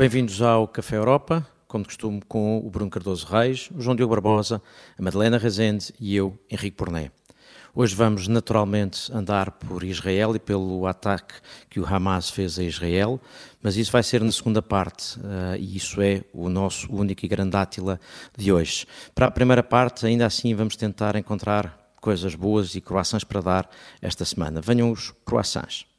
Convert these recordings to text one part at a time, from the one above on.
Bem-vindos ao Café Europa, como de costume, com o Bruno Cardoso Reis, o João Diogo Barbosa, a Madalena Rezende e eu, Henrique Porné. Hoje vamos naturalmente andar por Israel e pelo ataque que o Hamas fez a Israel, mas isso vai ser na segunda parte uh, e isso é o nosso único e grande átila de hoje. Para a primeira parte, ainda assim, vamos tentar encontrar coisas boas e croissants para dar esta semana. Venham os croissants.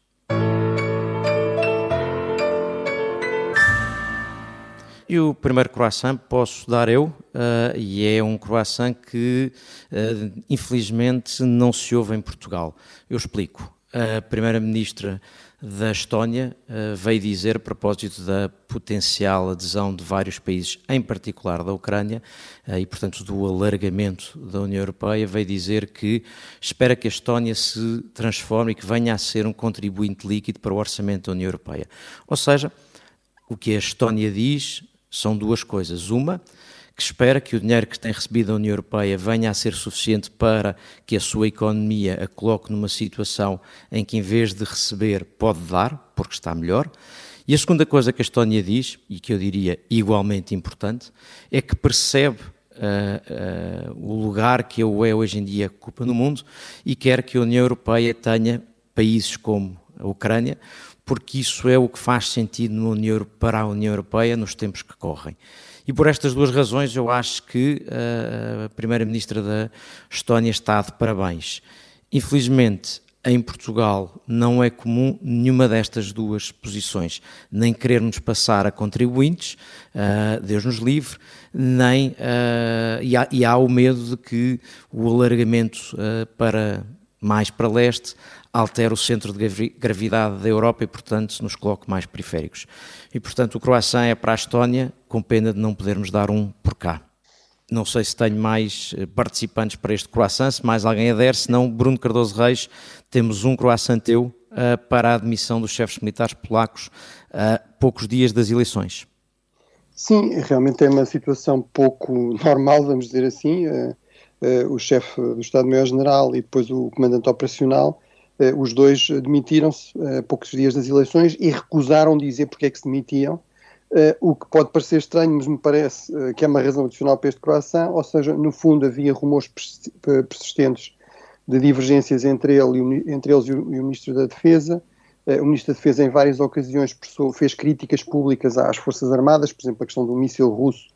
E o primeiro croissant posso dar eu, uh, e é um croissant que uh, infelizmente não se ouve em Portugal. Eu explico. A Primeira-Ministra da Estónia uh, veio dizer, a propósito da potencial adesão de vários países, em particular da Ucrânia, e portanto do alargamento da União Europeia, veio dizer que espera que a Estónia se transforme e que venha a ser um contribuinte líquido para o orçamento da União Europeia. Ou seja, o que a Estónia diz são duas coisas. Uma, que espera que o dinheiro que tem recebido da União Europeia venha a ser suficiente para que a sua economia a coloque numa situação em que, em vez de receber, pode dar, porque está melhor. E a segunda coisa que a Estónia diz, e que eu diria igualmente importante, é que percebe uh, uh, o lugar que a UE hoje em dia ocupa no mundo e quer que a União Europeia tenha países como a Ucrânia, porque isso é o que faz sentido União, para a União Europeia nos tempos que correm. E por estas duas razões eu acho que uh, a Primeira-Ministra da Estónia está de parabéns. Infelizmente, em Portugal não é comum nenhuma destas duas posições, nem querermos passar a contribuintes, uh, Deus nos livre, nem uh, e, há, e, há, o medo de que o alargamento uh, para mais para leste altera o centro de gravidade da Europa e, portanto, nos coloca mais periféricos. E, portanto, o croissant é para a Estónia, com pena de não podermos dar um por cá. Não sei se tenho mais eh, participantes para este croissant, se mais alguém ader, se não, Bruno Cardoso Reis, temos um croissant teu uh, para a admissão dos chefes militares polacos a uh, poucos dias das eleições. Sim, realmente é uma situação pouco normal, vamos dizer assim. Uh, o chefe do Estado-Maior-General e depois o comandante operacional eh, os dois demitiram-se a eh, poucos dias das eleições e recusaram dizer porque é que se demitiam, eh, o que pode parecer estranho, mas me parece que é uma razão adicional para este croissant, ou seja, no fundo havia rumores persistentes de divergências entre, ele, entre eles e o, Ministro da Defesa. O Ministro da Defesa, em várias ocasiões, fez críticas públicas às Forças Armadas, por exemplo, a questão do míssil russo,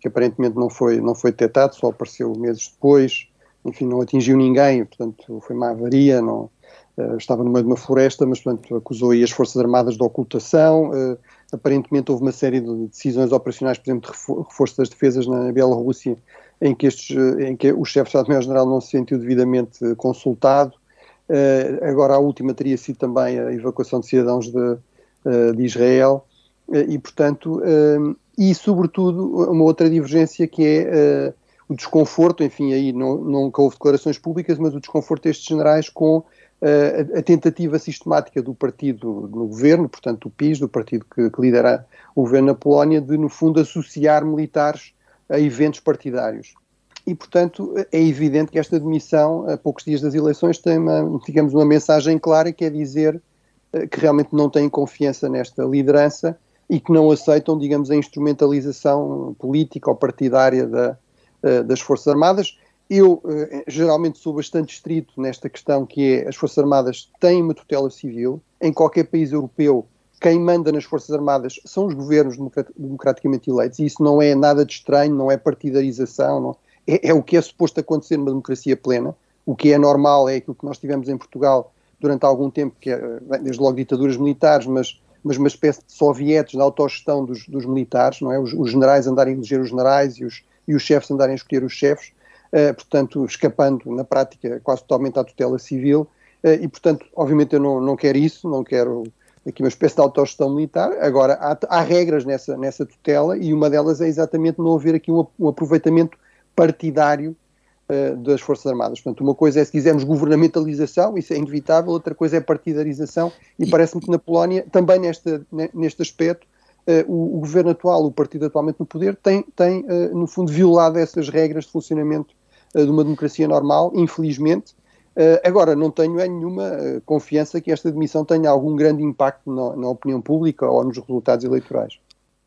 que aparentemente não foi, não foi detectado, só apareceu meses depois, enfim, não atingiu ninguém, portanto, foi uma avaria, não, Uh, estava no meio de uma floresta, mas portanto acusou aí as Forças Armadas de ocultação. Uh, aparentemente houve uma série de decisões operacionais, por exemplo, de reforço das defesas na Bielorrússia, em que, estes, eh, em que o chefe de Estado-Maior-General não se sentiu devidamente consultado. Uh, agora a última teria sido também a evacuação de cidadãos de, de Israel e, portanto, e sobretudo uma outra divergência que é o desconforto, enfim, aí não, nunca houve declarações públicas, mas o desconforto destes generais com a, tentativa sistemática do partido no governo, portanto, o PIS, do partido que, que, lidera o governo na Polónia, de, no fundo, associar militares a eventos partidários. E, portanto, é evidente que esta demissão, a poucos dias das eleições, tem, uma, digamos, uma mensagem clara que é dizer eh, que realmente não têm confiança nesta liderança e que não aceitam, digamos, a instrumentalização política ou partidária da, eh, das Forças Armadas eu, eh, geralmente, sou bastante estrito nesta questão que é as Forças Armadas têm uma tutela civil. Em qualquer país europeu, quem manda nas Forças Armadas são os governos democraticamente eleitos e isso não é nada de estranho, não é partidarização, não, é, é, o que é suposto acontecer numa democracia plena. O que é normal é aquilo que nós tivemos em Portugal durante algum tempo, que é, desde logo ditaduras militares, mas, mas uma espécie de sovietes da autogestão dos, dos militares, não é? Os, os, generais andarem a eleger os generais e os, e os chefes andarem a escolher os chefes. Eh, portanto, escapando na prática quase totalmente à tutela civil, eh, e portanto, obviamente eu não, não quero isso, não quero aqui uma espécie de autogestão militar. Agora, há, há, regras nessa, nessa tutela e uma delas é exatamente não haver aqui um, um aproveitamento partidário uh, das Forças Armadas. Portanto, uma coisa é, se quisermos, governamentalização, isso é inevitável, outra coisa é partidarização, e parece-me que na Polónia, também neste, neste aspecto, uh, o, o, governo atual, o partido atualmente no poder, tem, tem uh, no fundo, violado essas regras de funcionamento de uma democracia normal, infelizmente. Uh, agora, não tenho é nenhuma uh, confiança que esta demissão tenha algum grande impacto na, na, opinião pública ou nos resultados eleitorais.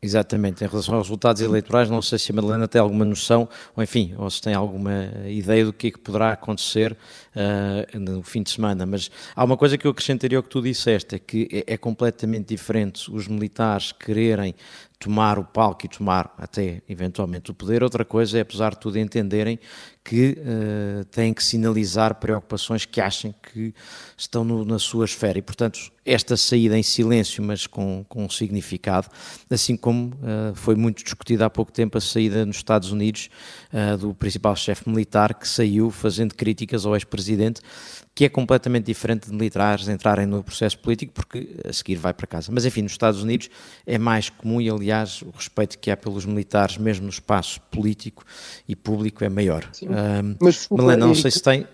Exatamente, em relação aos resultados eleitorais, não sei se a Madalena tem alguma noção, ou enfim, ou se tem alguma ideia do que é que poderá acontecer uh, no fim de semana, mas há uma coisa que eu acrescentaria ao que tu disseste, é que é, é completamente diferente os militares quererem tomar o palco e tomar até eventualmente o poder. Outra coisa é, apesar de tudo, entenderem que uh, têm que sinalizar preocupações que achem que estão no, na sua esfera. E, portanto, esta saída em silêncio, mas com, com significado, assim como uh, foi muito discutida há pouco tempo a saída nos Estados Unidos uh, do principal chefe militar, que saiu fazendo críticas ao ex-presidente, que é completamente diferente de militares entrarem no processo político, porque a seguir vai para casa. Mas, enfim, nos Estados Unidos é mais comum e, aliás, o respeito que há pelos militares, mesmo no espaço político e público, é maior. Um, Mas, Melena, não sei se tem.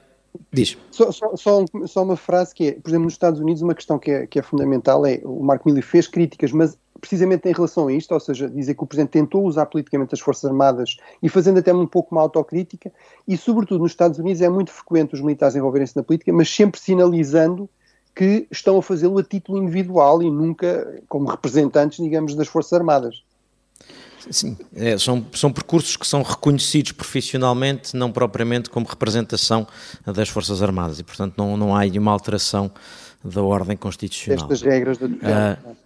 Diz. Só, só, só, só, uma frase que é, por exemplo, nos Estados Unidos, uma questão que é, que é fundamental é: o Marco Milley fez críticas, mas precisamente em relação a isto, ou seja, dizer que o Presidente tentou usar politicamente as Forças Armadas e fazendo até um pouco uma autocrítica, e sobretudo nos Estados Unidos é muito frequente os militares envolverem-se na política, mas sempre sinalizando que estão a fazê-lo a título individual e nunca como representantes, digamos, das Forças Armadas. Sim, é, são, são percursos que são reconhecidos profissionalmente, não propriamente como representação das Forças Armadas, e portanto não, não há aí uma alteração da ordem constitucional. Estas regras da uh,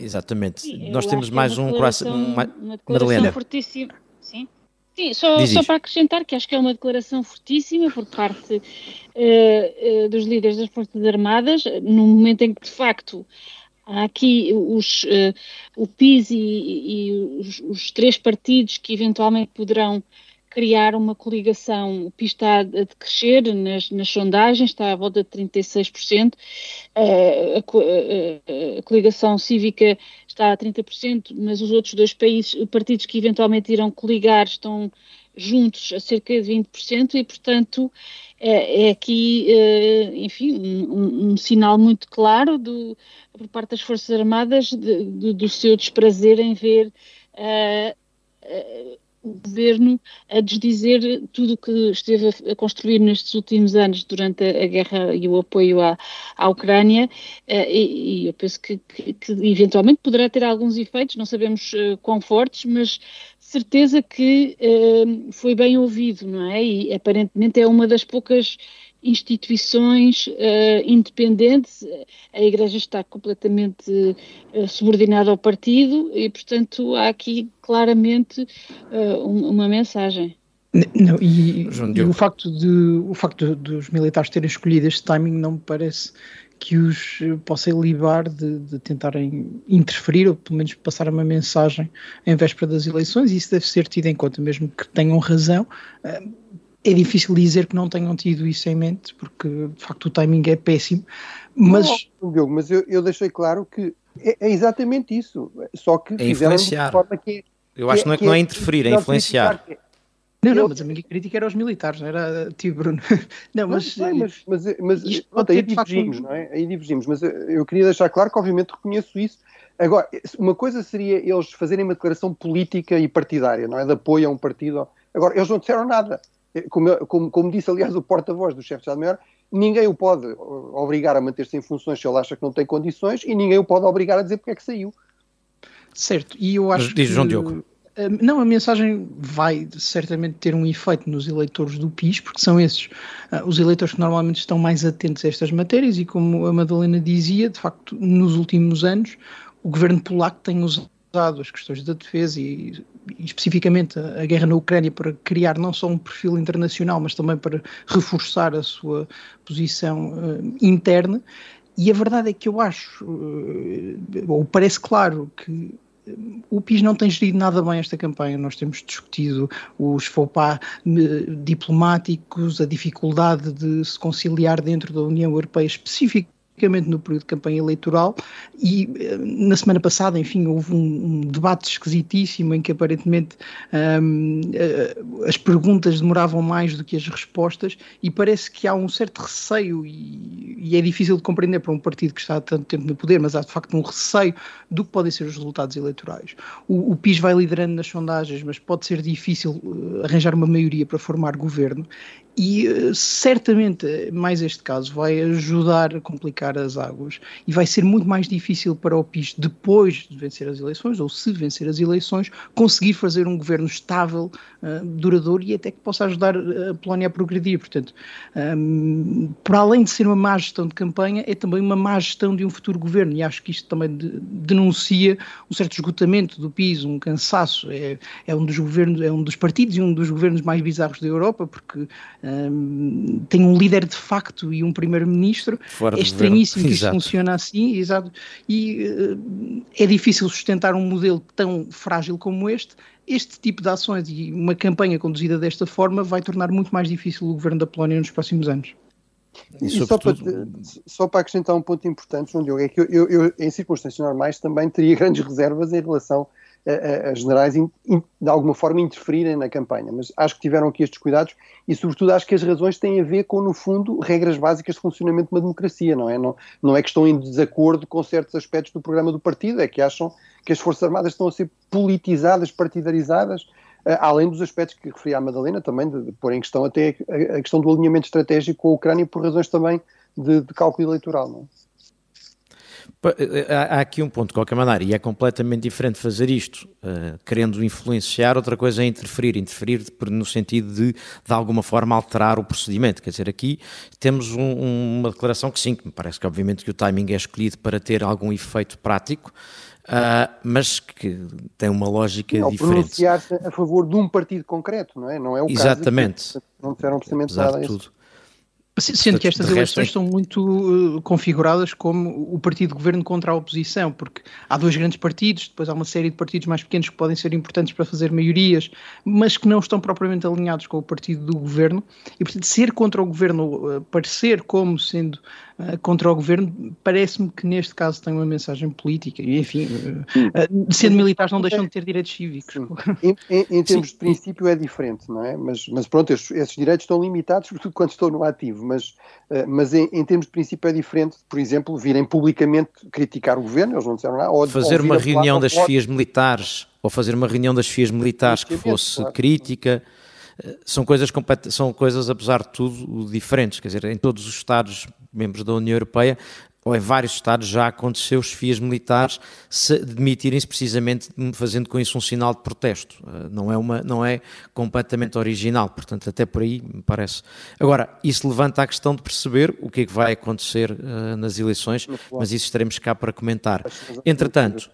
Exatamente. Sim, Nós temos mais um coração. Uma, uma declaração fortíssima. Sim. Sim, só, só para acrescentar que acho que é uma declaração fortíssima por parte uh, uh, dos líderes das Forças Armadas, no momento em que, de facto, há aqui os, uh, o PIS e, e os, os, três partidos que eventualmente poderão criar uma coligação. O PIS está a decrescer nas, nas sondagens, está à volta de 36%. Uh, a, a, a, coligação cívica está a 30%, mas os outros dois países, partidos que eventualmente irão coligar estão juntos a cerca de 20% e, portanto, é, é aqui, uh, enfim, um, um, sinal muito claro do, por parte das Forças Armadas de, de, do seu desprazer em ver uh, uh, o governo a desdizer tudo o que esteve a, construir nestes últimos anos durante a, guerra e o apoio à, à Ucrânia uh, e, e, eu penso que, que, que, eventualmente poderá ter alguns efeitos, não sabemos uh, quão fortes, mas certeza que uh, foi bem ouvido, não é? E aparentemente é uma das poucas instituições uh, independentes, a Igreja está completamente uh, subordinada ao partido e, portanto, há aqui claramente uh, uma mensagem. Não, e, e, o facto, de, o facto dos militares terem escolhido este timing não me parece que os possa livrar de, de, tentarem interferir ou pelo menos passar uma mensagem em véspera das eleições, e isso deve ser tido em conta, mesmo que tenham razão é difícil dizer que não tenham tido isso em mente, porque de facto o timing é péssimo. Mas, não, Diogo, mas eu, eu, deixei claro que é, é, exatamente isso. Só que é influenciar. Que é, eu acho que não é que não é, é interferir, é influenciar. Não, não, mas a minha crítica era aos militares, não era a ti, Bruno. Não, mas. Não, mas, mas, mas, mas pronto, aí divergimos, não é? Aí divergimos, mas eu queria deixar claro que, obviamente, reconheço isso. Agora, uma coisa seria eles fazerem uma declaração política e partidária, não é? De apoio a um partido. Agora, eles não disseram nada como, como, como disse, aliás, o porta-voz do chefe de Estado-Maior, ninguém o pode obrigar a manter-se em funções se ele acha que não tem condições e ninguém o pode obrigar a dizer porque é que saiu. Certo, e eu acho Diz, João Diogo. Não, a mensagem vai certamente ter um efeito nos eleitores do PIS, porque são esses uh, os eleitores que normalmente estão mais atentos a estas matérias e, como a Madalena dizia, de facto, nos últimos anos, o governo polaco tem usado as questões da defesa e, e, especificamente a, a, guerra na Ucrânia para criar não só um perfil internacional, mas também para reforçar a sua posição uh, interna. E a verdade é que eu acho, uh, ou parece claro, que eh, o PIS não tem gerido nada bem esta campanha. Nós temos discutido os faux pas diplomáticos, a dificuldade de se conciliar dentro da União Europeia, especificamente especificamente no período de campanha eleitoral, e eh, na semana passada, enfim, houve um, um debate esquisitíssimo em que aparentemente um, eh, as perguntas demoravam mais do que as respostas, e parece que há um certo receio, e, e, é difícil de compreender para um partido que está há tanto tempo no poder, mas há de facto um receio do que podem ser os resultados eleitorais. O, o PIS vai liderando nas sondagens, mas pode ser difícil uh, arranjar uma maioria para formar governo, e uh, certamente mais este caso vai ajudar a complicar as águas e vai ser muito mais difícil para o PIS, depois de vencer as eleições, ou se vencer as eleições, conseguir fazer um governo estável, uh, duradouro e até que possa ajudar a Polónia a progredir. Portanto, um, por além de ser uma má gestão de campanha, é também uma má gestão de um futuro governo e acho que isto também de, denuncia um certo esgotamento do PIS, um cansaço. É, é um dos governos, é um dos partidos e um dos governos mais bizarros da Europa, porque um, tem um líder de facto e um primeiro-ministro. É estranhíssimo que isto funciona assim, exato. E uh, é difícil sustentar um modelo tão frágil como este. Este tipo de ações e uma campanha conduzida desta forma vai tornar muito mais difícil o governo da Polónia nos próximos anos. E, e só, para, só, para, acrescentar um ponto importante, João Diogo, é que eu, eu, eu, em circunstâncias normais também teria grandes reservas em relação a, a generais in, in, de alguma forma interferirem na campanha, mas acho que tiveram aqui estes cuidados e sobretudo acho que as razões têm a ver com, no fundo, regras básicas de funcionamento de uma democracia, não é? Não, não é que estão em desacordo com certos aspectos do programa do partido, é que acham que as Forças Armadas estão a ser politizadas, partidarizadas, uh, além dos aspectos que referia a Madalena, também de, de pôr em questão até a, a, questão do alinhamento estratégico com a Ucrânia por razões também de, de cálculo eleitoral, não é? Eh, eh, há aqui um ponto, de qualquer maneira, e é completamente diferente fazer isto uh, querendo influenciar, outra coisa é interferir. Interferir no sentido de, de alguma forma, alterar o procedimento. Quer dizer, aqui temos um, uma declaração que sim, que me parece que obviamente que o timing é escolhido para ter algum efeito prático, uh, mas que tem uma lógica não, diferente. pronunciar-se a favor de um partido concreto, não é? Não é o Exatamente. caso. Exatamente. Não disseram precisamente nada a isso. Sendo que estas eleições estão muito uh, configuradas como o partido de governo contra a oposição, porque há dois grandes partidos, depois há uma série de partidos mais pequenos que podem ser importantes para fazer maiorias, mas que não estão propriamente alinhados com o partido do governo, e portanto ser contra o governo, uh, parecer como sendo uh, contra o governo, parece-me que neste caso tem uma mensagem política, e enfim, sendo militares não deixam de ter direitos cívicos. Em, em, em, termos Sim. de princípio é diferente, não é? Mas, mas pronto, esses, esses direitos estão limitados, sobretudo quando estão no ativo mas, uh, mas em, em, termos de princípio é diferente, por exemplo, virem publicamente criticar o governo, eles não disseram nada. Ou, fazer ou uma reunião das FIAs militares, ou fazer uma reunião das FIAs militares que fosse claro. crítica, eh, são coisas, são coisas, apesar de tudo, diferentes. Quer dizer, em todos os Estados membros da União Europeia ou em vários estados já aconteceu os FIAs militares se demitirem-se precisamente fazendo com isso um sinal de protesto. Eh, não é, uma, não é completamente original, portanto, até por aí me parece. Agora, isso levanta a questão de perceber o que é que vai acontecer uh, nas eleições, mas isso estaremos cá para comentar. Entretanto,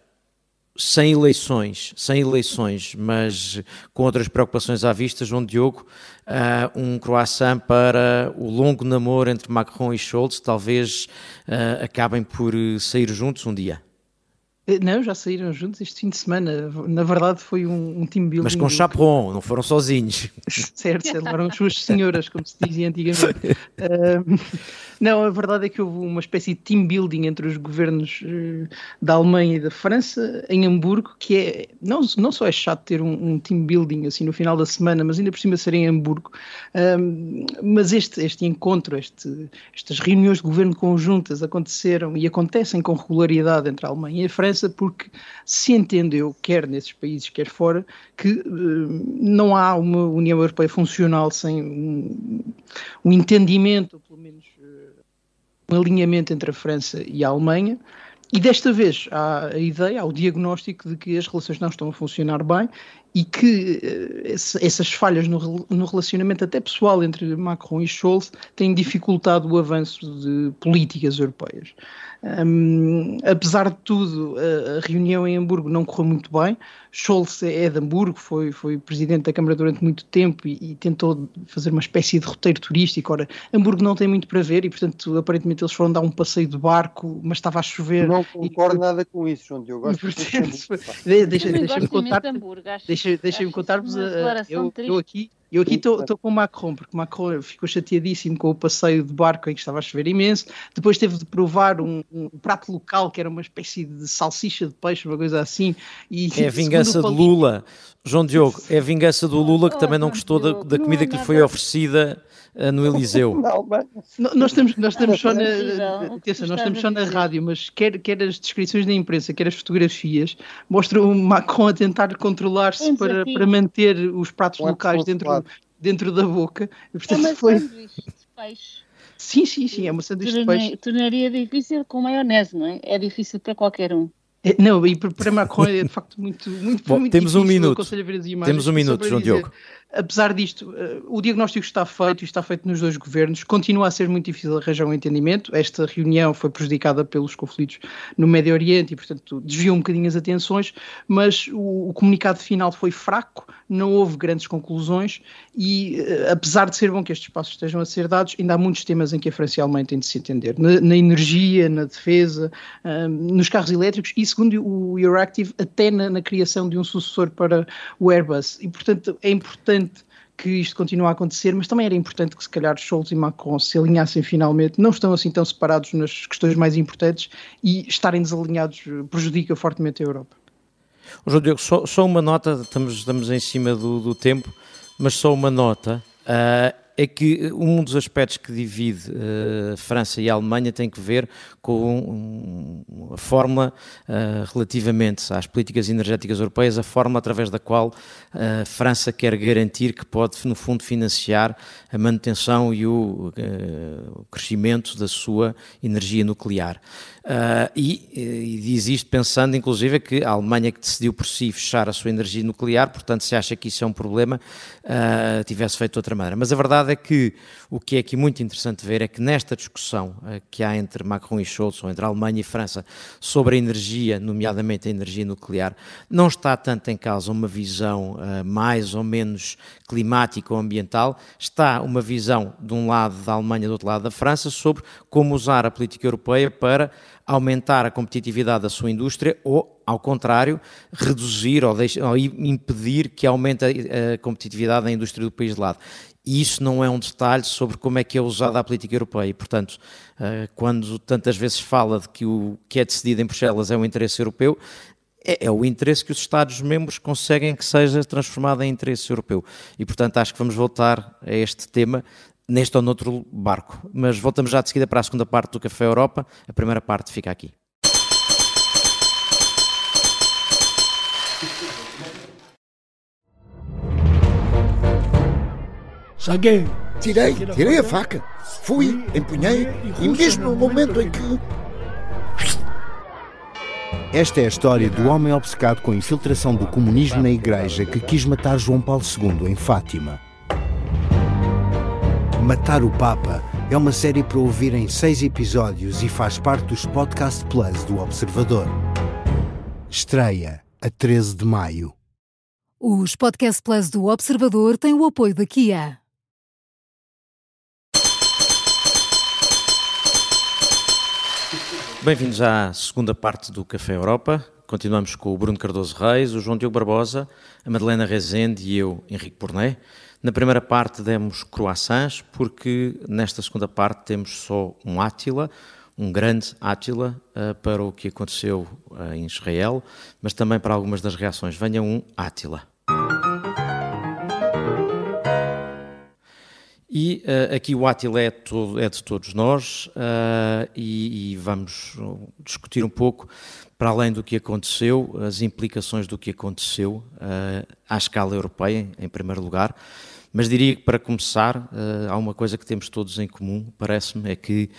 sem eleições, sem eleições, mas com outras preocupações à vista, João Diogo, uh, um croissant para o longo namoro entre Macron e Scholz, talvez uh, acabem por sair juntos um dia. Eh, não, já saíram juntos este fim de semana. Na verdade, foi um, um team building. Mas com chaperon, não foram sozinhos. certo, certo, levaram as suas senhoras, como se dizia antigamente. Uh, não, a verdade é que houve uma espécie de team building entre os governos uh, da Alemanha e da França em Hamburgo, que é não, não só é chato ter um, um, team building assim no final da semana, mas ainda por cima ser em Hamburgo. Uh, mas este, este encontro, este, estas reuniões de governo conjuntas aconteceram e acontecem com regularidade entre a Alemanha e a França porque se entendeu, quer nesses países, quer fora, que uh, não há uma União Europeia funcional sem um, um entendimento, pelo menos uh, um alinhamento entre a França e a Alemanha. E desta vez há a ideia, há o diagnóstico de que as relações não estão a funcionar bem e que uh, essas falhas no, relacionamento até pessoal entre Macron e Scholz têm dificultado o avanço de políticas europeias. Um, apesar de tudo, a, reunião em Hamburgo não correu muito bem. Scholz é de Hamburgo, foi, foi presidente da Câmara durante muito tempo e, e, tentou fazer uma espécie de roteiro turístico. Ora, Hamburgo não tem muito para ver e, portanto, aparentemente eles foram dar um passeio de barco, mas estava a chover. Não concordo e, nada com isso, João Diogo. Deixa-me contar, deixa, deixa contar-vos. Eu, eu aqui eu aqui estou com o Macron, porque o Macron ficou chateadíssimo com o passeio de barco em que estava a chover imenso. Depois teve de provar um, um prato local que era uma espécie de salsicha de peixe, uma coisa assim. E, é a vingança de Lula. João Diogo, é a vingança do Lula que também não gostou da, da comida que lhe foi oferecida no Eliseu. nós estamos, nós estamos só na, atenção, nós estamos só na rádio, mas quer, quer as descrições da imprensa, quer as fotografias, mostram o Macron a tentar controlar-se para, para manter os pratos locais dentro, dentro da boca. Portanto, é uma foi... de peixe Sim, sim, sim, é uma sanduíche de peixe. Tornaria difícil com maionese, não é? É difícil para qualquer um. É, não, e para Macron é de facto muito, muito, Bom, muito temos difícil. um minuto. Temos um minuto, João dizer, Diogo apesar disto, uh, o diagnóstico está feito e está feito nos dois governos. Continua a ser muito difícil arranjar um entendimento. Esta reunião foi prejudicada pelos conflitos no Médio Oriente e, portanto, desviou um bocadinho as atenções, mas o, o comunicado final foi fraco, não houve grandes conclusões e, uh, apesar de ser bom que estes passos estejam a ser dados, ainda há muitos temas em que a França e a Alemanha têm de se entender. Na, na energia, na defesa, uh, nos carros elétricos e, segundo o Euractiv, até na, na criação de um sucessor para o Airbus. E, portanto, é importante que isto continue a acontecer, mas também era importante que se calhar Scholz e Macron se alinhassem finalmente, não estão assim tão separados nas questões mais importantes e estarem desalinhados prejudica fortemente a Europa. João Diogo, só, só, uma nota, estamos, estamos em cima do, do tempo, mas só uma nota. Uh, é que um dos aspectos que divide uh, França e Alemanha tem que ver com um, a forma, uh, relativamente às políticas energéticas europeias, a forma através da qual a França quer garantir que pode, no fundo, financiar a manutenção e o, uh, o crescimento da sua energia nuclear. Uh, e, e, diz isto pensando, inclusive, que a Alemanha que decidiu por si fechar a sua energia nuclear, portanto, se acha que isso é um problema, uh, tivesse feito de outra maneira. Mas a verdade é que o que é aqui muito interessante ver é que nesta discussão uh, que há entre Macron e Scholz, ou entre Alemanha e França, sobre a energia, nomeadamente a energia nuclear, não está tanto em causa uma visão mais ou menos climática ou ambiental, está uma visão de um lado da Alemanha, do outro lado da França, sobre como usar a política europeia para aumentar a competitividade da sua indústria ou, ao contrário, reduzir ou, deixar, ou impedir que aumente a, a, competitividade da indústria do país de lado. E isso não é um detalhe sobre como é que é usada a política europeia. E, portanto, eh, quando tantas vezes fala de que o que é decidido em Bruxelas é um interesse europeu, é, é, o interesse que os Estados-membros conseguem que seja transformado em interesse europeu. E, portanto, acho que vamos voltar a este tema neste ou noutro barco. Mas voltamos já de seguida para a segunda parte do Café Europa. A primeira parte fica aqui. Saguei. Tirei, tirei a faca. Fui, empunhei e mesmo no momento em que. Esta é a história do homem obcecado com a infiltração do comunismo na igreja que quis matar João Paulo II em Fátima. Matar o Papa é uma série para ouvir em seis episódios e faz parte dos Podcast Plus do Observador. Estreia a 13 de maio. Os Podcast Plus do Observador têm o apoio da Kia. Bem-vindos à segunda parte do Café Europa. Continuamos com o Bruno Cardoso Reis, o João Diogo Barbosa, a Madalena Rezende e eu, Henrique Porné. Na primeira parte demos croissants, porque nesta segunda parte temos só um Átila, um grande Átila, uh, para o que aconteceu uh, em Israel, mas também para algumas das reações. Venha um Átila. E uh, aqui o Átila é, é, de todos nós e, e vamos discutir um pouco para além do que aconteceu, as implicações do que aconteceu uh, à escala europeia, em primeiro lugar. Mas diria que, para começar, uh, há uma coisa que temos todos em comum, parece-me, é que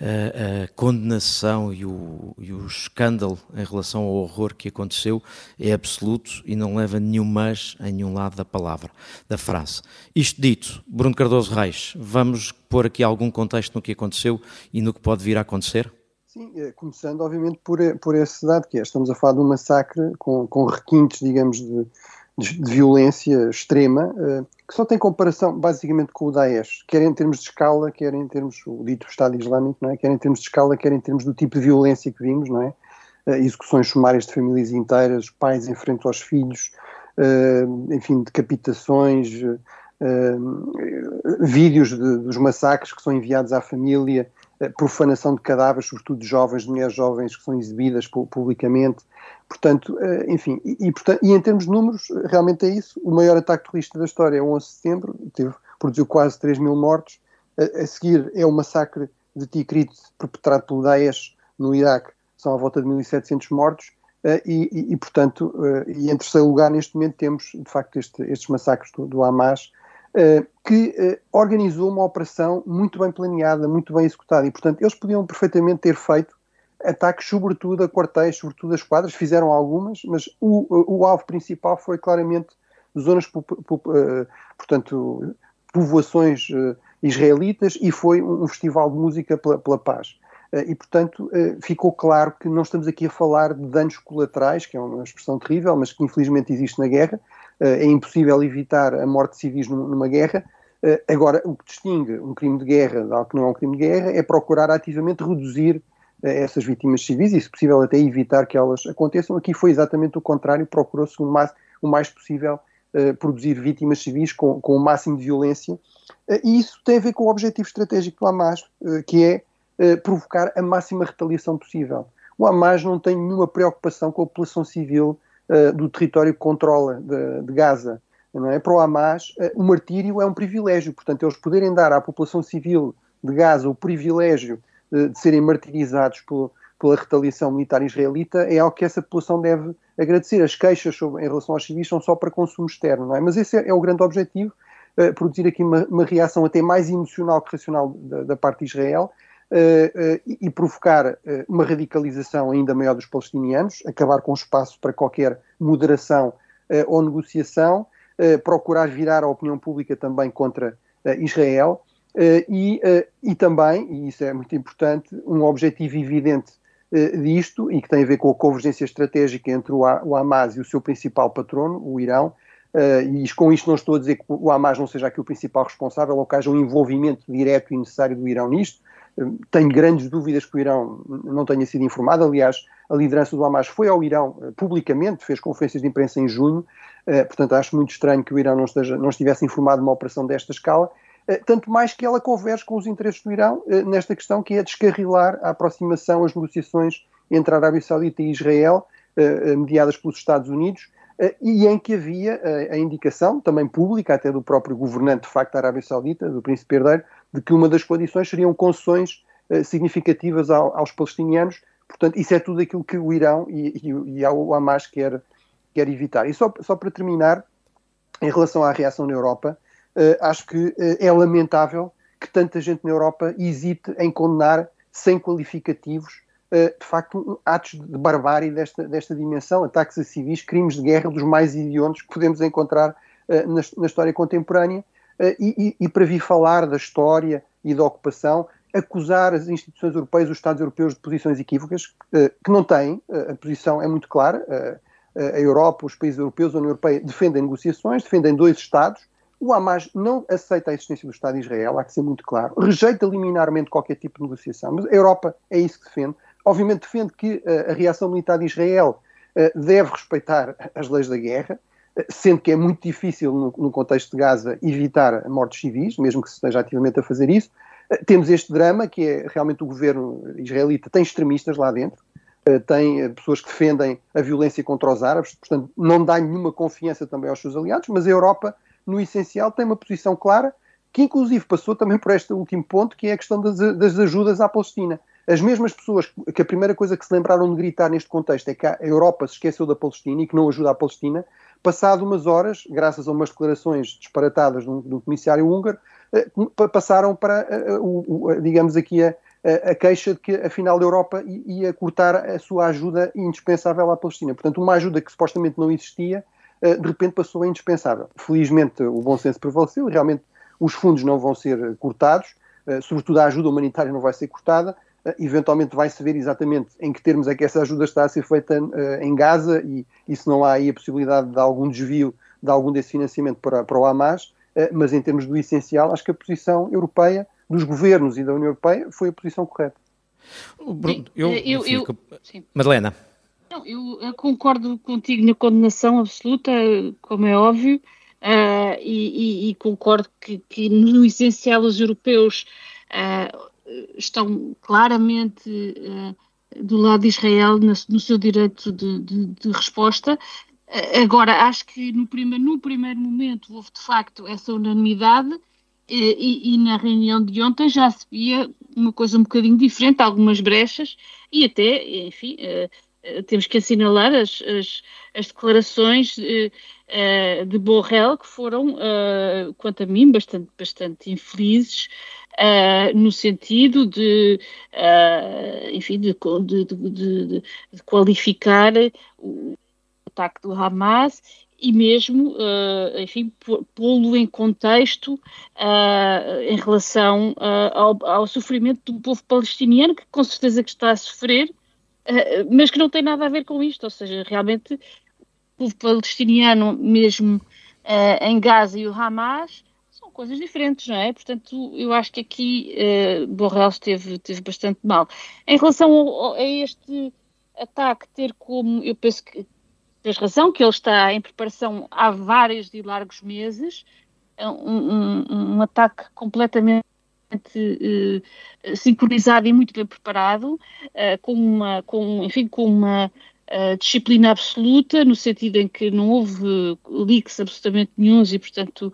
uh, a condenação e o, e o, escândalo em relação ao horror que aconteceu é absoluto e não leva nenhum mas a nenhum lado da palavra, da frase. Isto dito, Bruno Cardoso Reis, vamos pôr aqui algum contexto no que aconteceu e no que pode vir a acontecer? Sim, eh, começando obviamente por, eh, por esse dado que é, estamos a falar de um massacre com, com requintes, digamos, de, de, de violência extrema, uh, que só tem comparação basicamente com o Daesh, quer em termos de escala, quer em termos, o dito Estado Islâmico, não é? quer em termos de escala, quer em termos do tipo de violência que vimos, não é? Execuções sumárias de famílias inteiras, pais em frente aos filhos, uh, enfim, decapitações, vídeos de, dos massacres que são enviados à família, eh, profanação de cadáveres, sobretudo de jovens, de mulheres jovens que são exibidas publicamente. Portanto, eh, enfim, e, e, portanto, e em termos de números, realmente é isso. O maior ataque terrorista da história é 11 de setembro, teve, produziu quase 3 mil mortos. A, a seguir é o massacre de Tikrit perpetrado pelo Daesh no Iraque, são à volta de 1.700 mortos. Uh, e, e, portanto, e em terceiro lugar, neste momento, temos de facto este, estes massacres do, do Hamas que organizou uma operação muito bem planeada, muito bem executada, e portanto eles podiam perfeitamente ter feito ataques sobretudo a quartéis, sobretudo a esquadras, fizeram algumas, mas o, o alvo principal foi claramente zonas, portanto, povoações israelitas e foi um, festival de música pela, pela paz. Eh, e, portanto, eh, ficou claro que não estamos aqui a falar de danos colaterais, que é uma expressão terrível, mas que infelizmente existe na guerra. Eh, é impossível evitar a morte de civis numa guerra. Agora, o que distingue um crime de guerra de algo que não é um crime de guerra é procurar ativamente reduzir essas vítimas civis e, se possível, até evitar que elas aconteçam. Aqui foi exatamente o contrário, procurou-se o mais, o mais possível produzir vítimas civis com, com o máximo de violência eh, e isso tem a ver com o objetivo estratégico do Hamas, eh, que é eh, provocar a máxima retaliação possível. O Hamas não tem nenhuma preocupação com a população civil do território que controla de, de Gaza. Não é? Para o Hamas, o martírio é um privilégio, portanto, eles poderem dar à população civil de Gaza o privilégio de serem martirizados pela retaliação militar israelita é algo que essa população deve agradecer. As queixas sobre, em relação aos civis são só para consumo externo, não é? Mas esse é, é o grande objetivo produzir aqui uma, uma, reação até mais emocional que racional da, da parte de Israel e, e, provocar uma radicalização ainda maior dos palestinianos, acabar com espaço para qualquer moderação ou negociação, procurar virar a opinião pública também contra Israel. e, e também, e isso é muito importante, um objetivo evidente disto e que tem a ver com a convergência estratégica entre o, Hamas e o seu principal patrono, o Irão, e com isto não estou a dizer que o Hamas não seja aqui o principal responsável ou que haja um envolvimento direto e necessário do Irão nisto. Tenho grandes dúvidas que o Irão não tenha sido informado. Aliás, a liderança do Hamas foi ao Irão uh, publicamente, fez conferências de imprensa em junho. portanto, acho muito estranho que o Irão não, esteja, não estivesse informado de uma operação desta escala. tanto mais que ela converge com os interesses do Irão nesta questão que é descarrilar a aproximação, as negociações entre a Arábia Saudita e Israel, mediadas pelos Estados Unidos, eh, e em que havia eh, a indicação, também pública, até do próprio governante de facto da Arábia Saudita, do príncipe herdeiro, de que uma das condições seriam concessões eh, significativas aos palestinianos. Portanto, isso é tudo aquilo que o Irão e, o Hamas quer, quer evitar. E só, só para terminar, em relação à reação na Europa, acho que é lamentável que tanta gente na Europa hesite em condenar sem qualificativos eh, de facto, atos de barbárie desta, desta dimensão, ataques a civis, crimes de guerra dos mais idiotos que podemos encontrar uh, na, na, história contemporânea. Uh, e, e, para vir falar da história e da ocupação, acusar as instituições europeias, os Estados europeus de posições equívocas, que não têm, a posição é muito clara, a Europa, os países europeus, a União Europeia defendem negociações, defendem dois Estados, o Hamas não aceita a existência do Estado de Israel, há que ser muito claro, rejeita liminarmente qualquer tipo de negociação, mas a Europa é isso que defende, obviamente defende que uh, a reação militar de Israel uh, deve respeitar as leis da guerra, uh, sendo que é muito difícil, no, no, contexto de Gaza, evitar mortes civis, mesmo que se esteja ativamente a fazer isso. temos este drama, que é realmente o governo israelita tem extremistas lá dentro, tem pessoas que defendem a violência contra os árabes, portanto, não dá nenhuma confiança também aos seus aliados, mas a Europa, no essencial, tem uma posição clara, que inclusive passou também por este último ponto, que é a questão das, das ajudas à Palestina. As mesmas pessoas que a primeira coisa que se lembraram de gritar neste contexto é que a Europa se esqueceu da Palestina e que não ajuda a Palestina, passado umas horas, graças a umas declarações disparatadas do, comissário húngaro, eh, passaram para, eh, o, digamos aqui, a, a queixa de que afinal a Europa ia cortar a sua ajuda indispensável à Palestina. Portanto, uma ajuda que supostamente não existia, eh, de repente passou a indispensável. Felizmente o bom senso prevaleceu e realmente os fundos não vão ser cortados, sobretudo a ajuda humanitária não vai ser cortada, eh, eventualmente vai-se ver exatamente em que termos é que essa ajuda está a ser feita uh, em Gaza e, e, se não há aí a possibilidade de algum desvio de algum desse financiamento para, para o Hamas, uh, mas em termos do essencial, acho que a posição europeia, dos governos e da União Europeia, foi a posição correta. Bruno, eu, eu, eu, eu Madalena. Não, eu concordo contigo na condenação absoluta, como é óbvio, uh, e, e, e, concordo que, que, no essencial os europeus uh, estão claramente uh, do lado de Israel no, seu direito de, de, de resposta. Uh, agora, acho que no primeiro, no primeiro momento houve de facto essa unanimidade e, e, na reunião de ontem já se via uma coisa um bocadinho diferente, algumas brechas e até, enfim, temos que assinalar as, as, as declarações de, de Borrell, que foram, quanto a mim, bastante, bastante infelizes, no sentido de, enfim, de, de, de, qualificar o ataque do Hamas e mesmo, enfim, pô-lo em contexto em relação ao, ao, sofrimento do povo palestiniano, que com certeza que está a sofrer, mas que não tem nada a ver com isto, ou seja, realmente o povo palestiniano mesmo em Gaza e o Hamas são coisas diferentes, não é? Portanto, eu acho que aqui Borrell esteve, esteve bastante mal. Em relação ao, a este ataque ter como, eu penso que tens razão, que ele está em preparação há vários e largos meses, é um, um, um ataque completamente uh, sincronizado e muito bem preparado, uh, com uma, com, enfim, com uma uh, disciplina absoluta, no sentido em que não houve leaks absolutamente nenhums e, portanto,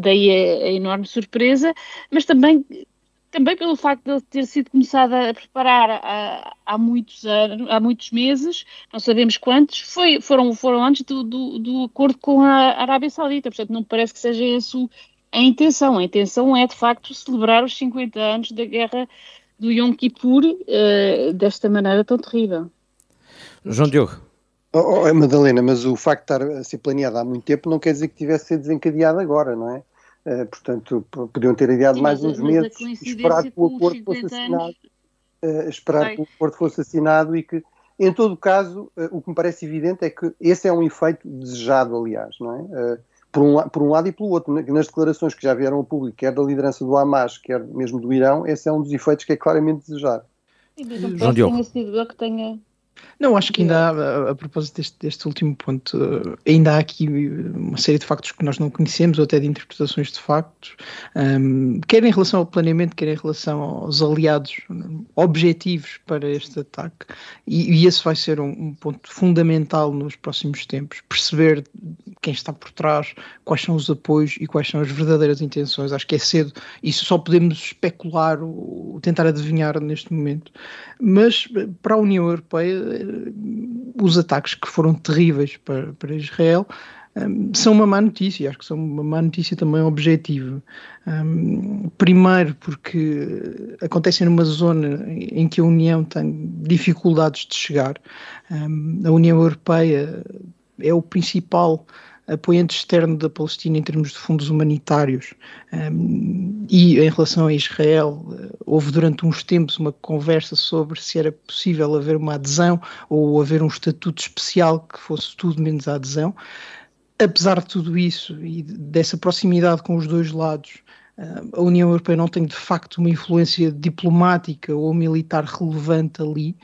daí é a enorme surpresa, mas também também pelo facto de ele ter sido começado a preparar há, há muitos anos, há muitos meses, não sabemos quantos, foi, foram, foram antes do, do, do, acordo com a Arábia Saudita, portanto não parece que seja isso a intenção. A intenção é de facto celebrar os 50 anos da guerra do Yom Kippur uh, desta maneira tão terrível. João Diogo. Oh, oh, Madalena, mas o facto de estar a ser planeado há muito tempo não quer dizer que tivesse sido desencadeado agora, não é? Uh, portanto, podiam ter adiado Sim, mais uns meses e esperar que o acordo fosse assinado. Uh, esperar que o acordo fosse assinado e que, em todo o caso, uh, o que me parece evidente é que esse é um efeito desejado, aliás, não é? Por, um, por um lado e pelo outro. Nas declarações que já vieram ao público, quer da liderança do Hamas, quer mesmo do Irão, esse é um dos efeitos que é claramente desejado. João Diogo. Tenha sido que tenha não, acho que ainda há, a, propósito deste, deste, último ponto, ainda há aqui uma série de factos que nós não conhecemos, ou até de interpretações de factos, um, quer em relação ao planeamento, quer em relação aos aliados objetivos para este ataque, e, e esse vai ser um, um, ponto fundamental nos próximos tempos, perceber quem está por trás, quais são os apoios e quais são as verdadeiras intenções. Acho que é cedo, isso só podemos especular ou tentar adivinhar neste momento, mas para a União Europeia os ataques que foram terríveis para, para Israel um, são uma má notícia, acho que são uma má notícia também objetiva. Um, primeiro, porque acontecem numa zona em que a União tem dificuldades de chegar. Um, a União Europeia é o principal apoiante externo da Palestina em termos de fundos humanitários. Um, e em relação a Israel houve durante uns tempos uma conversa sobre se era possível haver uma adesão ou haver um estatuto especial que fosse tudo menos a adesão. Apesar de tudo isso e dessa proximidade com os dois lados a União Europeia não tem de facto uma influência diplomática ou militar relevante ali,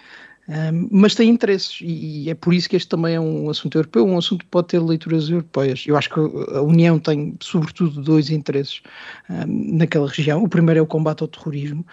mas tem interesses e, e, é por isso que este também é um assunto europeu, um assunto que pode ter leituras europeias. Eu acho que a União tem, sobretudo, dois interesses um, naquela região. O primeiro é o combate ao terrorismo.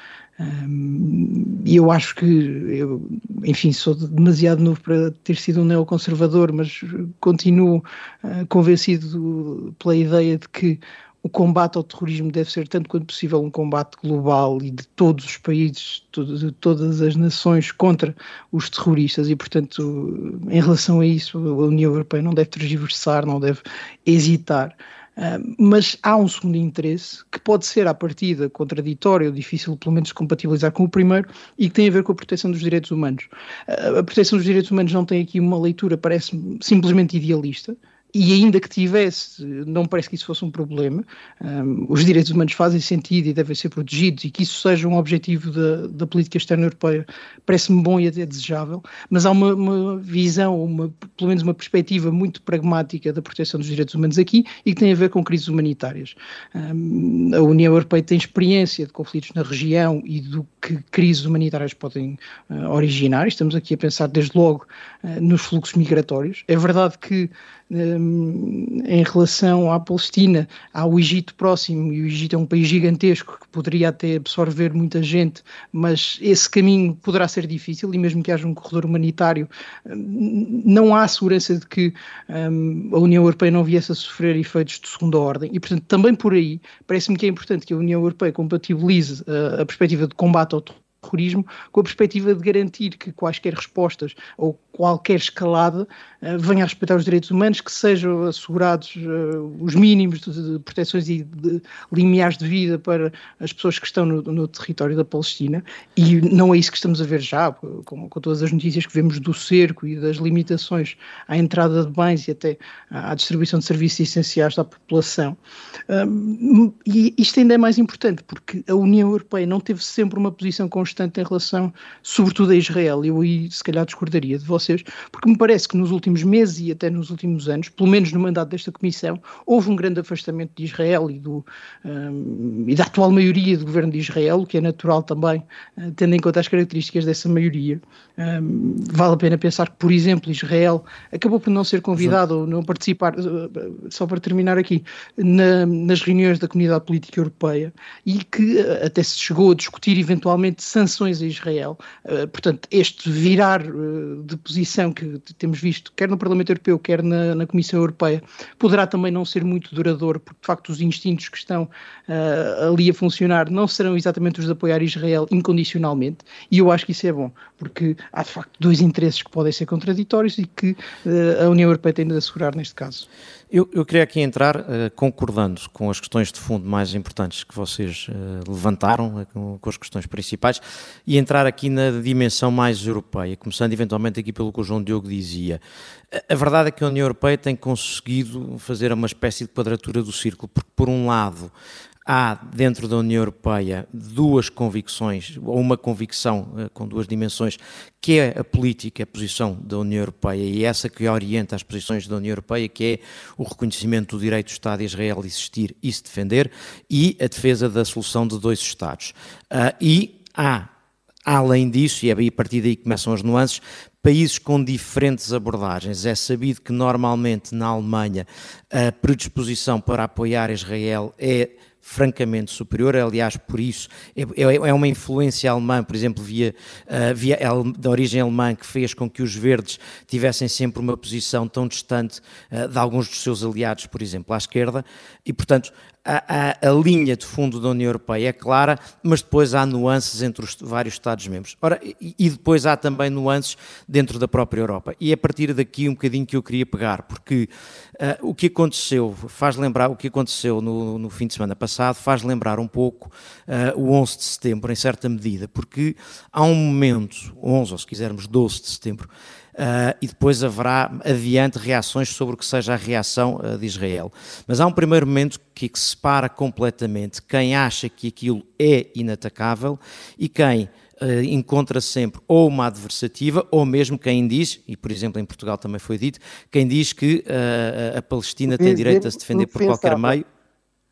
E eu acho que, eu, enfim, sou demasiado novo para ter sido um neoconservador, mas continuo uh, convencido pela ideia de que o combate ao terrorismo deve ser, tanto quanto possível, um combate global e de todos os países, de todas as nações contra os terroristas e, portanto, em relação a isso, a União Europeia não deve tergiversar, não deve hesitar. Uh, mas há um segundo interesse que pode ser, à partida, contraditório, difícil, pelo menos, compatibilizar com o primeiro e que tem a ver com a proteção dos direitos humanos. Uh, a proteção dos direitos humanos não tem aqui uma leitura, parece simplesmente idealista e ainda que tivesse, não parece que isso fosse um problema. Um, os direitos humanos fazem sentido e devem ser protegidos, e que isso seja um objetivo da, da política externa europeia parece-me bom e até desejável, mas há uma, uma, visão, uma, pelo menos uma perspectiva muito pragmática da proteção dos direitos humanos aqui e que tem a ver com crises humanitárias. Um, a União Europeia tem experiência de conflitos na região e do que crises humanitárias podem uh, originar. Estamos aqui a pensar desde logo uh, nos fluxos migratórios. É verdade que em relação à Palestina, há o Egito próximo, e o Egito é um país gigantesco que poderia até absorver muita gente, mas esse caminho poderá ser difícil, e mesmo que haja um corredor humanitário, não há segurança de que um, a União Europeia não viesse a sofrer efeitos de segunda ordem, e portanto também por aí parece-me que é importante que a União Europeia compatibilize a, a perspectiva de combate ao terrorismo, com a perspectiva de garantir que quaisquer respostas ou qualquer escalada uh, venha a respeitar os direitos humanos, que sejam assegurados uh, os mínimos de, proteções e de limiares de vida para as pessoas que estão no, no, território da Palestina, e não é isso que estamos a ver já, com, com, todas as notícias que vemos do cerco e das limitações à entrada de bens e até à distribuição de serviços essenciais à população. E isto ainda é mais importante, porque a União Europeia não teve sempre uma posição constante em relação, sobretudo, a Israel. Eu aí, se calhar, discordaria de vocês, porque me parece que nos últimos meses e até nos últimos anos, pelo menos no mandato desta Comissão, houve um grande afastamento de Israel e, do, um, e da atual maioria do governo de Israel, o que é natural também, uh, tendo em conta as características dessa maioria. Um, vale a pena pensar que, por exemplo, Israel acabou por não ser convidado ou não participar, uh, só para terminar aqui, na, nas reuniões da comunidade política europeia e que uh, até se chegou a discutir eventualmente sanções a Israel. portanto, este virar de posição que temos visto, quer no Parlamento Europeu, quer na, na, Comissão Europeia, poderá também não ser muito duradouro, porque de facto os instintos que estão uh, ali a funcionar não serão exatamente os de apoiar Israel incondicionalmente, e eu acho que isso é bom, porque há de facto dois interesses que podem ser contraditórios e que uh, a União Europeia tem de assegurar neste caso. Eu, eu queria aqui entrar uh, concordando com as questões de fundo mais importantes que vocês levantaram, com, com, as questões principais, e entrar aqui na dimensão mais europeia, começando eventualmente aqui pelo que o João Diogo dizia. A, verdade é que a União Europeia tem conseguido fazer uma espécie de quadratura do círculo, porque, por um lado, há dentro da União Europeia duas convicções, ou uma convicção uh, com duas dimensões, que é a política, a posição da União Europeia e essa que orienta as posições da União Europeia, que é o reconhecimento do direito do Estado de Israel existir e se defender e a defesa da solução de dois Estados. Uh, e há, além disso, e é a partir daí começam as nuances, países com diferentes abordagens. É sabido que normalmente na Alemanha a predisposição para apoiar Israel é francamente superior, aliás, por isso é, é, é uma influência alemã, por exemplo, via, uh, via da origem alemã, que fez com que os verdes tivessem sempre uma posição tão distante uh, de alguns dos seus aliados, por exemplo, à esquerda, e portanto a, a, linha de fundo da União Europeia é clara, mas depois há nuances entre os vários Estados-membros. Ora, e, e, depois há também nuances dentro da própria Europa. E é a partir daqui um bocadinho que eu queria pegar, porque uh, o que aconteceu, faz lembrar, o que aconteceu no, no fim de semana passado, faz lembrar um pouco uh, o 11 de setembro, em certa medida, porque há um momento, 11 ou se quisermos 12 de setembro, Uh, e depois haverá adiante reações sobre o que seja a reação uh, de Israel. Mas há um primeiro momento que, que separa completamente quem acha que aquilo é inatacável e quem Uh, encontra sempre ou uma adversativa, ou mesmo quem diz, e por exemplo em Portugal também foi dito, quem diz que uh, a Palestina tem direito a se defender por qualquer meio.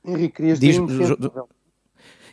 Henrique, querias diz,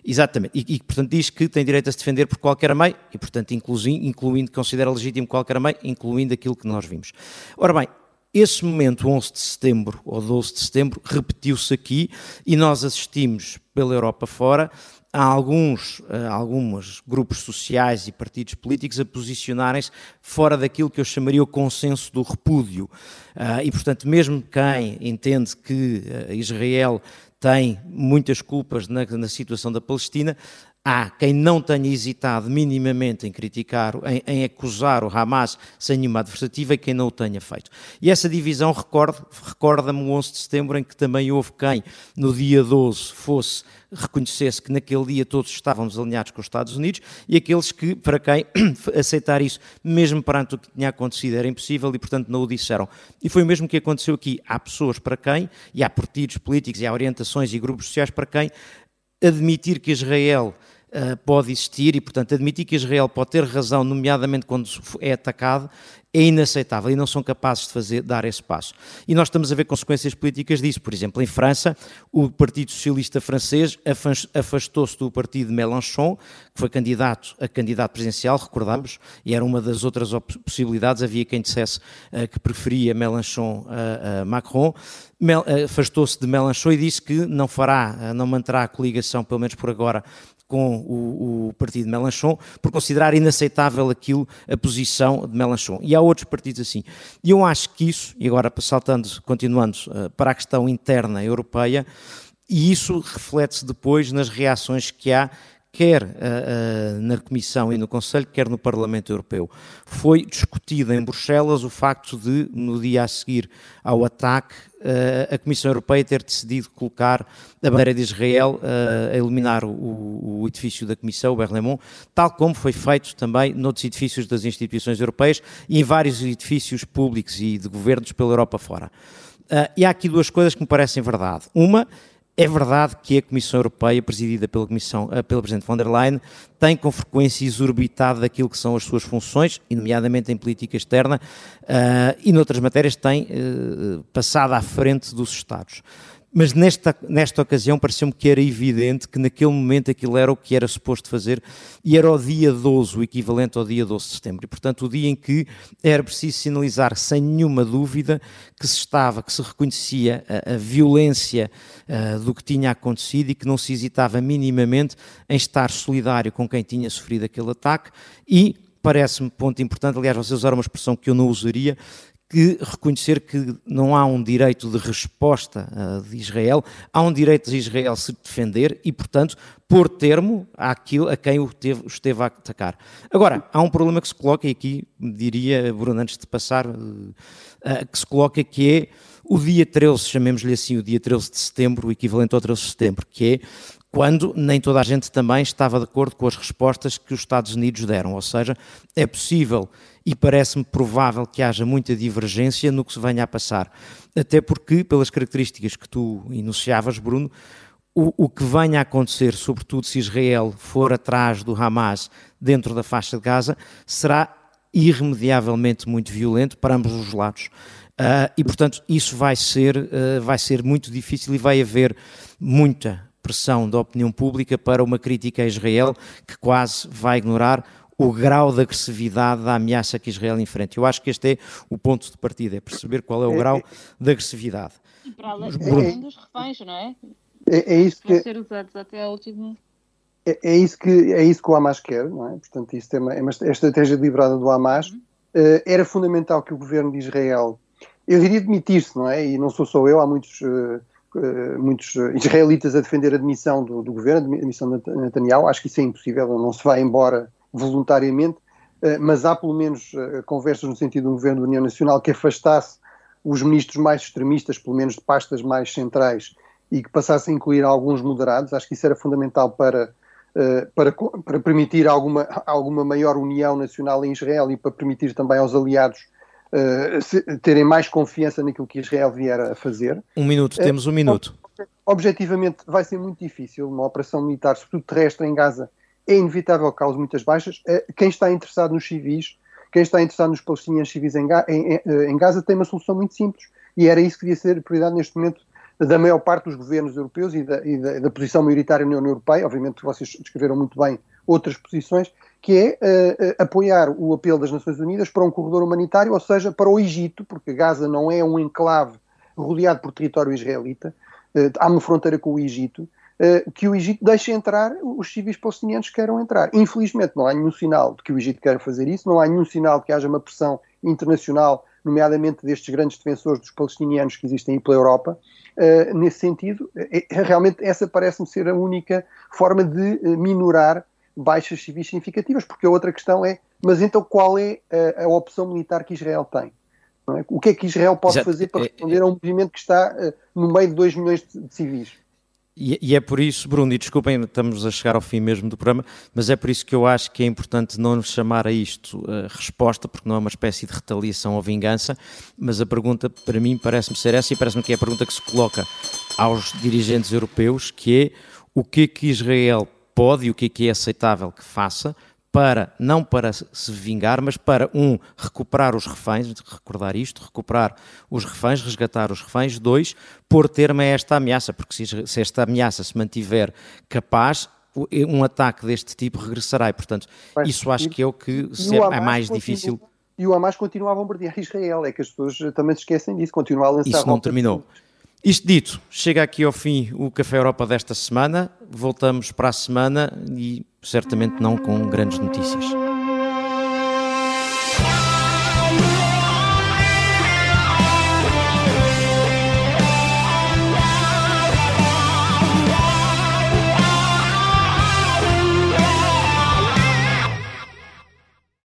Exatamente, e, e, portanto diz que tem direito a se defender por qualquer meio, e portanto incluindo, incluindo considera legítimo qualquer meio, incluindo aquilo que nós vimos. Ora bem, esse momento, 11 de setembro ou 12 de setembro, repetiu-se aqui e nós assistimos pela Europa fora a alguns, a alguns grupos sociais e partidos políticos a posicionarem-se fora daquilo que eu chamaria o consenso do repúdio. Uh, e, portanto, mesmo quem entende que uh, Israel tem muitas culpas na, na situação da Palestina, há quem não tenha hesitado minimamente em criticar, em, em, acusar o Hamas sem nenhuma adversativa e quem não o tenha feito. E essa divisão recorda-me recorda o 11 de setembro em que também houve quem no dia 12 fosse reconhecesse que naquele dia todos estávamos alinhados com os Estados Unidos e aqueles que, para quem aceitar isso, mesmo perante o que tinha acontecido, era impossível e, portanto, não o disseram. E foi o mesmo que aconteceu aqui. Há pessoas para quem, e há partidos políticos, e há orientações e grupos sociais para quem admitir que Israel uh, pode existir e, portanto, admitir que Israel pode ter razão, nomeadamente quando é atacado, é inaceitável e não são capazes de fazer, dar esse passo. E nós estamos a ver consequências políticas disso. Por exemplo, em França, o Partido Socialista francês afastou-se do partido de Mélenchon, que foi candidato a candidato presidencial, recordamos, e era uma das outras possibilidades. Havia quem dissesse uh, que preferia Mélenchon a, a Macron. Eh, afastou-se de Mélenchon e disse que não fará, eh, não manterá a coligação, pelo menos por agora, com o, o, partido de Melanchon por considerar inaceitável aquilo, a posição de Melanchon. E há outros partidos assim. E eu acho que isso, e agora saltando, continuando uh, para a questão interna europeia, e isso reflete-se depois nas reações que há quer uh, uh, na Comissão e no Conselho, quer no Parlamento Europeu. Foi discutido em Bruxelas o facto de, no dia a seguir ao ataque, uh, a Comissão Europeia ter decidido colocar a bandeira de Israel a iluminar o, o, edifício da Comissão, o Berlemont, tal como foi feito também noutros edifícios das instituições europeias e em vários edifícios públicos e de governos pela Europa fora. e há aqui duas coisas que me parecem verdade. Uma é verdade que a Comissão Europeia, presidida pela, Comissão, eh, pela Presidente von der Leyen, tem com frequência exorbitada daquilo que são as suas funções, nomeadamente em política externa, uh, e noutras matérias tem uh, passado à frente dos Estados. Mas nesta, nesta ocasião pareceu-me que era evidente que naquele momento aquilo era o que era suposto fazer e era o dia 12, o equivalente ao dia 12 de setembro. E, portanto, o dia em que era preciso sinalizar sem nenhuma dúvida que se estava, que se reconhecia a, a violência uh, do que tinha acontecido e que não se hesitava minimamente em estar solidário com quem tinha sofrido aquele ataque e parece-me ponto importante, aliás, vocês usaram uma expressão que eu não usaria, que reconhecer que não há um direito de resposta uh, de Israel, há um direito de Israel se defender e, portanto, pôr termo àquilo a quem o teve, esteve a atacar. Agora, há um problema que se coloca, e aqui diria, Bruno, antes de passar, uh, que se coloca que é o dia 13, chamemos-lhe assim, o dia 13 de setembro, o equivalente ao 13 de setembro, que é quando nem toda a gente também estava de acordo com as respostas que os Estados Unidos deram. Ou seja, é possível e parece-me provável que haja muita divergência no que se venha a passar. Até porque, pelas características que tu enunciavas, Bruno, o, o, que venha a acontecer, sobretudo se Israel for atrás do Hamas dentro da faixa de Gaza, será irremediavelmente muito violento para ambos os lados. Uh, e, portanto, isso vai ser, uh, vai ser muito difícil e vai haver muita pressão da opinião pública para uma crítica a Israel que quase vai ignorar o grau de agressividade da ameaça que Israel enfrenta. Eu acho que este é o ponto de partida, é perceber qual é o é, grau é. de agressividade. E para além dos reféns, não é? É, é isso que... Vão ser usados até a última... É, é, isso que, é isso que o Hamas quer, não é? Portanto, isso é uma, é uma estratégia deliberada do Hamas. Uhum. Uh, era fundamental que o governo de Israel, eu diria demitir-se, não é? E não sou só eu, há muitos... Uh, muitos israelitas a defender a demissão do, do, governo, a demissão de Netanyahu. Acho que isso é impossível, não se vai embora voluntariamente, uh, mas há pelo menos conversas no sentido de um governo da União Nacional que afastasse os ministros mais extremistas, pelo menos de pastas mais centrais, e que passasse a incluir alguns moderados. Acho que isso era fundamental para, para, para permitir alguma, alguma maior união nacional em Israel e para permitir também aos aliados uh, terem mais confiança naquilo que Israel vier a fazer. Um minuto, uh, temos um minuto. Objetivamente, vai ser muito difícil uma operação militar, sobretudo terrestre, em Gaza. É inevitável que cause muitas baixas. Uh, quem está interessado nos civis, quem está interessado nos palestinianos civis em, em, em Gaza, tem uma solução muito simples. E era isso que devia ser a prioridade neste momento da maior parte dos governos europeus e da, e da, da posição maioritária na União Europeia. Obviamente, vocês descreveram muito bem outras posições, que é uh, apoiar o apelo das Nações Unidas para um corredor humanitário, ou seja, para o Egito, porque Gaza não é um enclave rodeado por território israelita, uh, há uma fronteira com o Egito, uh, que o Egito deixe entrar os civis palestinianos que queiram entrar. Infelizmente, não há nenhum sinal de que o Egito queira fazer isso, não há nenhum sinal de que haja uma pressão internacional, nomeadamente destes grandes defensores dos palestinianos que existem aí pela Europa. nesse sentido, realmente essa parece-me ser a única forma de minorar baixas civis significativas, porque a outra questão é, mas então qual é a, a opção militar que Israel tem? É? O que é que Israel pode Exato. fazer para é, responder é, a um movimento que está uh, no meio de 2 milhões de, de civis? E, e, é por isso, Bruno, e desculpem, estamos a chegar ao fim mesmo do programa, mas é por isso que eu acho que é importante não nos chamar a isto uh, resposta, porque não é uma espécie de retaliação ou vingança, mas a pergunta para mim parece-me ser essa e parece-me que é a pergunta que se coloca aos dirigentes europeus, que é o que é que Israel pode e o que é que é aceitável que faça para, não para se vingar, mas para, um, recuperar os reféns, recordar isto, recuperar os reféns, resgatar os reféns, dois, pôr termo a esta ameaça, porque se, se esta ameaça se mantiver capaz, um ataque deste tipo regressará e, portanto, isso acho que é o que o é mais difícil. E o Hamas continua a bombardear Israel, é que as pessoas também se esquecem disso, continua a lançar... Isso não terminou. Isto dito, chega aqui ao fim o Café Europa desta semana. Voltamos para a semana e certamente não com grandes notícias.